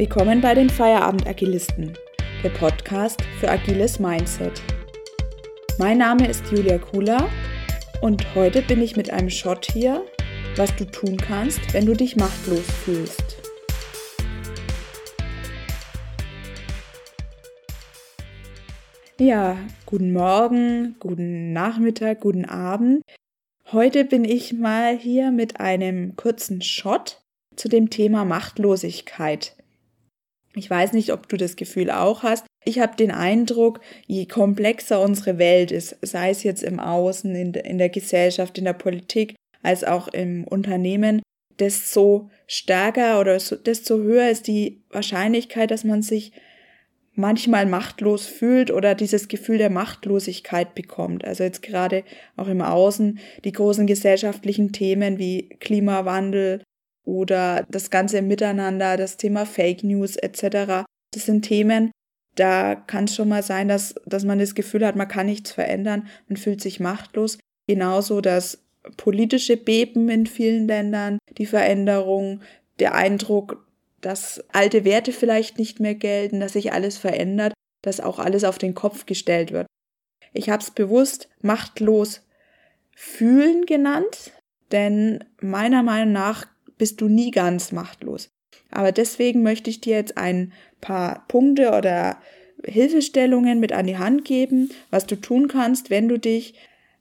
Willkommen bei den Feierabend-Agilisten, der Podcast für agiles Mindset. Mein Name ist Julia Kula und heute bin ich mit einem Shot hier, was du tun kannst, wenn du dich machtlos fühlst. Ja, guten Morgen, guten Nachmittag, guten Abend. Heute bin ich mal hier mit einem kurzen Shot zu dem Thema Machtlosigkeit. Ich weiß nicht, ob du das Gefühl auch hast. Ich habe den Eindruck, je komplexer unsere Welt ist, sei es jetzt im Außen, in, in der Gesellschaft, in der Politik, als auch im Unternehmen, desto stärker oder desto höher ist die Wahrscheinlichkeit, dass man sich manchmal machtlos fühlt oder dieses Gefühl der Machtlosigkeit bekommt. Also jetzt gerade auch im Außen die großen gesellschaftlichen Themen wie Klimawandel, oder das ganze Miteinander, das Thema Fake News etc. Das sind Themen, da kann es schon mal sein, dass, dass man das Gefühl hat, man kann nichts verändern und fühlt sich machtlos. Genauso das politische Beben in vielen Ländern, die Veränderung, der Eindruck, dass alte Werte vielleicht nicht mehr gelten, dass sich alles verändert, dass auch alles auf den Kopf gestellt wird. Ich habe es bewusst machtlos fühlen genannt, denn meiner Meinung nach bist du nie ganz machtlos. Aber deswegen möchte ich dir jetzt ein paar Punkte oder Hilfestellungen mit an die Hand geben, was du tun kannst, wenn du dich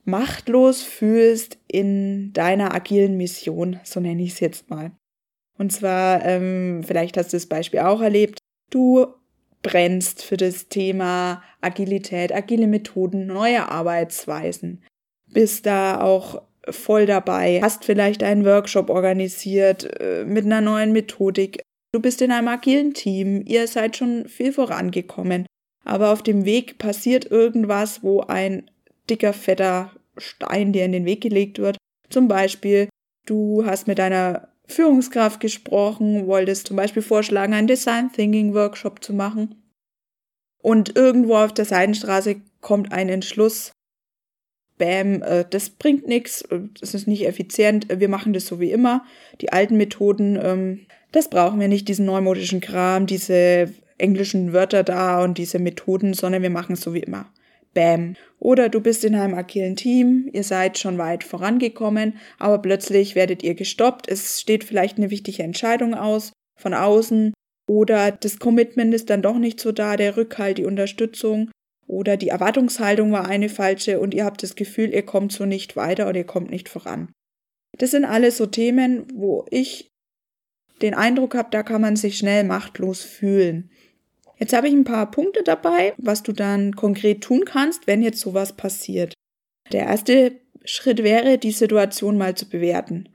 machtlos fühlst in deiner agilen Mission, so nenne ich es jetzt mal. Und zwar, ähm, vielleicht hast du das Beispiel auch erlebt, du brennst für das Thema Agilität, agile Methoden, neue Arbeitsweisen, bist da auch voll dabei, hast vielleicht einen Workshop organisiert äh, mit einer neuen Methodik. Du bist in einem agilen Team, ihr seid schon viel vorangekommen, aber auf dem Weg passiert irgendwas, wo ein dicker, fetter Stein dir in den Weg gelegt wird. Zum Beispiel, du hast mit deiner Führungskraft gesprochen, wolltest zum Beispiel vorschlagen, einen Design Thinking Workshop zu machen. Und irgendwo auf der Seitenstraße kommt ein Entschluss, Bäm, äh, das bringt nichts, äh, das ist nicht effizient, äh, wir machen das so wie immer. Die alten Methoden, ähm, das brauchen wir nicht, diesen neumodischen Kram, diese englischen Wörter da und diese Methoden, sondern wir machen es so wie immer. Bäm. Oder du bist in einem agilen Team, ihr seid schon weit vorangekommen, aber plötzlich werdet ihr gestoppt, es steht vielleicht eine wichtige Entscheidung aus von außen oder das Commitment ist dann doch nicht so da, der Rückhalt, die Unterstützung oder die Erwartungshaltung war eine falsche und ihr habt das Gefühl, ihr kommt so nicht weiter oder ihr kommt nicht voran. Das sind alles so Themen, wo ich den Eindruck habe, da kann man sich schnell machtlos fühlen. Jetzt habe ich ein paar Punkte dabei, was du dann konkret tun kannst, wenn jetzt sowas passiert. Der erste Schritt wäre, die Situation mal zu bewerten.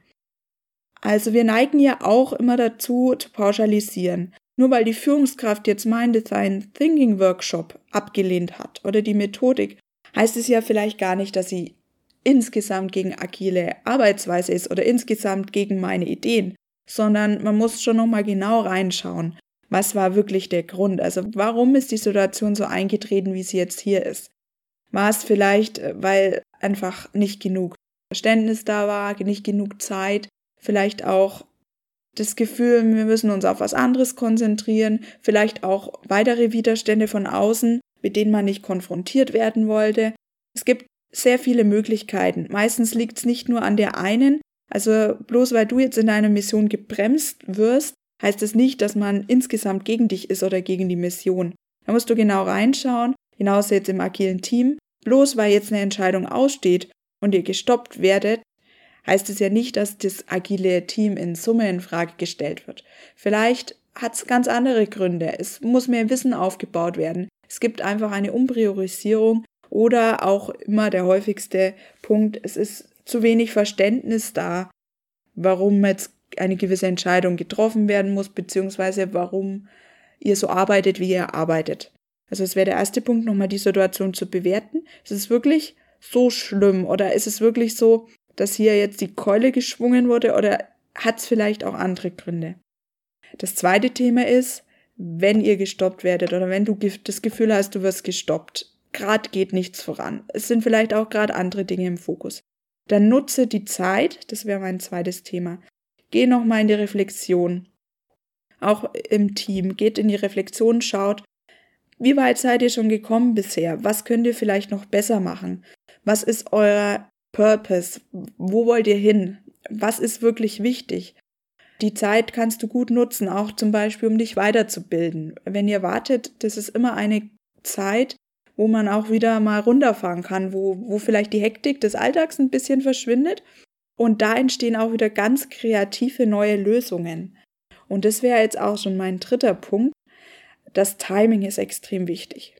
Also wir neigen ja auch immer dazu, zu pauschalisieren. Nur weil die Führungskraft jetzt mein Design Thinking Workshop abgelehnt hat oder die Methodik, heißt es ja vielleicht gar nicht, dass sie insgesamt gegen agile Arbeitsweise ist oder insgesamt gegen meine Ideen, sondern man muss schon nochmal genau reinschauen. Was war wirklich der Grund? Also warum ist die Situation so eingetreten, wie sie jetzt hier ist? War es vielleicht, äh, weil einfach nicht genug Verständnis da war, nicht genug Zeit, vielleicht auch das Gefühl, wir müssen uns auf was anderes konzentrieren, vielleicht auch weitere Widerstände von außen, mit denen man nicht konfrontiert werden wollte. Es gibt sehr viele Möglichkeiten. Meistens liegt es nicht nur an der einen, also bloß weil du jetzt in deiner Mission gebremst wirst, heißt es das nicht, dass man insgesamt gegen dich ist oder gegen die Mission. Da musst du genau reinschauen, genauso jetzt im agilen Team. Bloß weil jetzt eine Entscheidung aussteht und ihr gestoppt werdet, heißt es ja nicht, dass das agile Team in Summe in Frage gestellt wird. Vielleicht hat es ganz andere Gründe. Es muss mehr Wissen aufgebaut werden. Es gibt einfach eine Umpriorisierung oder auch immer der häufigste Punkt, es ist zu wenig Verständnis da, warum jetzt eine gewisse Entscheidung getroffen werden muss, beziehungsweise warum ihr so arbeitet, wie ihr arbeitet. Also es wäre der erste Punkt, nochmal die Situation zu bewerten. Ist es wirklich so schlimm oder ist es wirklich so, dass hier jetzt die Keule geschwungen wurde oder hat es vielleicht auch andere Gründe? Das zweite Thema ist, wenn ihr gestoppt werdet oder wenn du das Gefühl hast, du wirst gestoppt, gerade geht nichts voran. Es sind vielleicht auch gerade andere Dinge im Fokus. Dann nutze die Zeit, das wäre mein zweites Thema. Geh nochmal in die Reflexion. auch im Team, geht in die Reflexion, schaut, wie weit seid ihr schon gekommen bisher? Was könnt ihr vielleicht noch besser machen? Was ist euer Purpose? Wo wollt ihr hin? Was ist wirklich wichtig? Die Zeit kannst du gut nutzen, auch zum Beispiel, um dich weiterzubilden. Wenn ihr wartet, das ist immer eine Zeit, wo man auch wieder mal runterfahren kann, wo, wo vielleicht die Hektik des Alltags ein bisschen verschwindet. Und da entstehen auch wieder ganz kreative neue Lösungen. Und das wäre jetzt auch schon mein dritter Punkt. Das Timing ist extrem wichtig.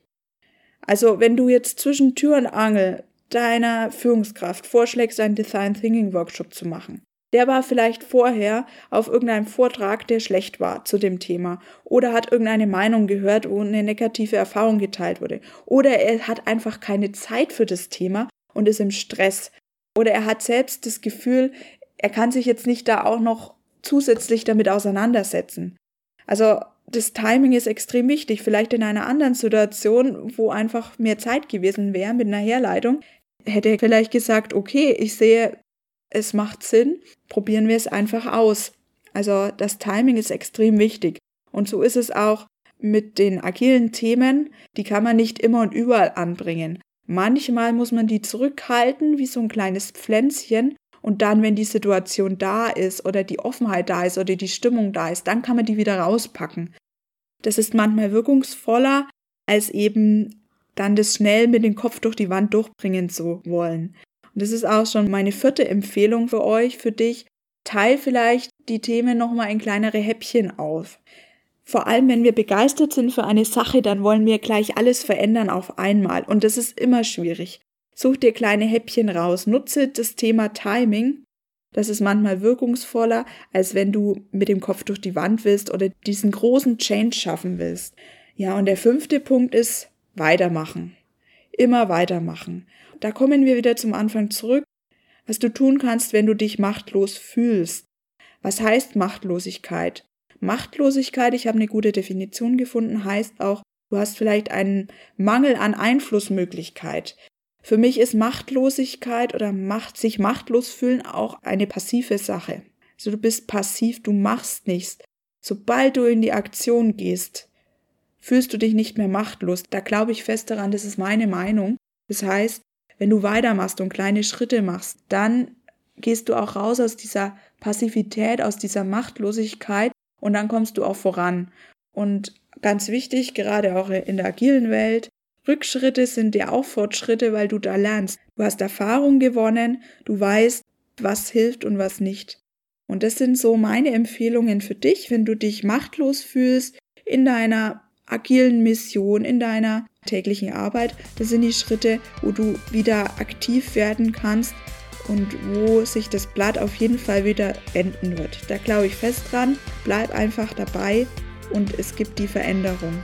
Also wenn du jetzt zwischen Tür und Angel deiner Führungskraft vorschlägst, einen Design Thinking Workshop zu machen, der war vielleicht vorher auf irgendeinem Vortrag, der schlecht war zu dem Thema. Oder hat irgendeine Meinung gehört, wo eine negative Erfahrung geteilt wurde. Oder er hat einfach keine Zeit für das Thema und ist im Stress. Oder er hat selbst das Gefühl, er kann sich jetzt nicht da auch noch zusätzlich damit auseinandersetzen. Also das Timing ist extrem wichtig. Vielleicht in einer anderen Situation, wo einfach mehr Zeit gewesen wäre mit einer Herleitung, hätte er vielleicht gesagt, okay, ich sehe, es macht Sinn, probieren wir es einfach aus. Also das Timing ist extrem wichtig. Und so ist es auch mit den agilen Themen, die kann man nicht immer und überall anbringen. Manchmal muss man die zurückhalten, wie so ein kleines Pflänzchen. Und dann, wenn die Situation da ist oder die Offenheit da ist oder die Stimmung da ist, dann kann man die wieder rauspacken. Das ist manchmal wirkungsvoller, als eben dann das schnell mit dem Kopf durch die Wand durchbringen zu wollen. Und das ist auch schon meine vierte Empfehlung für euch, für dich. Teil vielleicht die Themen nochmal in kleinere Häppchen auf. Vor allem, wenn wir begeistert sind für eine Sache, dann wollen wir gleich alles verändern auf einmal. Und das ist immer schwierig. Such dir kleine Häppchen raus. Nutze das Thema Timing. Das ist manchmal wirkungsvoller, als wenn du mit dem Kopf durch die Wand willst oder diesen großen Change schaffen willst. Ja, und der fünfte Punkt ist weitermachen. Immer weitermachen. Da kommen wir wieder zum Anfang zurück. Was du tun kannst, wenn du dich machtlos fühlst. Was heißt Machtlosigkeit? Machtlosigkeit, ich habe eine gute Definition gefunden, heißt auch, du hast vielleicht einen Mangel an Einflussmöglichkeit. Für mich ist Machtlosigkeit oder Macht, sich machtlos fühlen auch eine passive Sache. Also du bist passiv, du machst nichts. Sobald du in die Aktion gehst, fühlst du dich nicht mehr machtlos. Da glaube ich fest daran, das ist meine Meinung. Das heißt, wenn du weitermachst und kleine Schritte machst, dann gehst du auch raus aus dieser Passivität, aus dieser Machtlosigkeit und dann kommst du auch voran. Und ganz wichtig, gerade auch in der agilen Welt, Rückschritte sind dir auch Fortschritte, weil du da lernst. Du hast Erfahrung gewonnen, du weißt, was hilft und was nicht. Und das sind so meine Empfehlungen für dich, wenn du dich machtlos fühlst in deiner agilen Mission, in deiner täglichen Arbeit. Das sind die Schritte, wo du wieder aktiv werden kannst und wo sich das Blatt auf jeden Fall wieder wenden wird. Da glaube ich fest dran. Bleib einfach dabei und es gibt die Veränderung.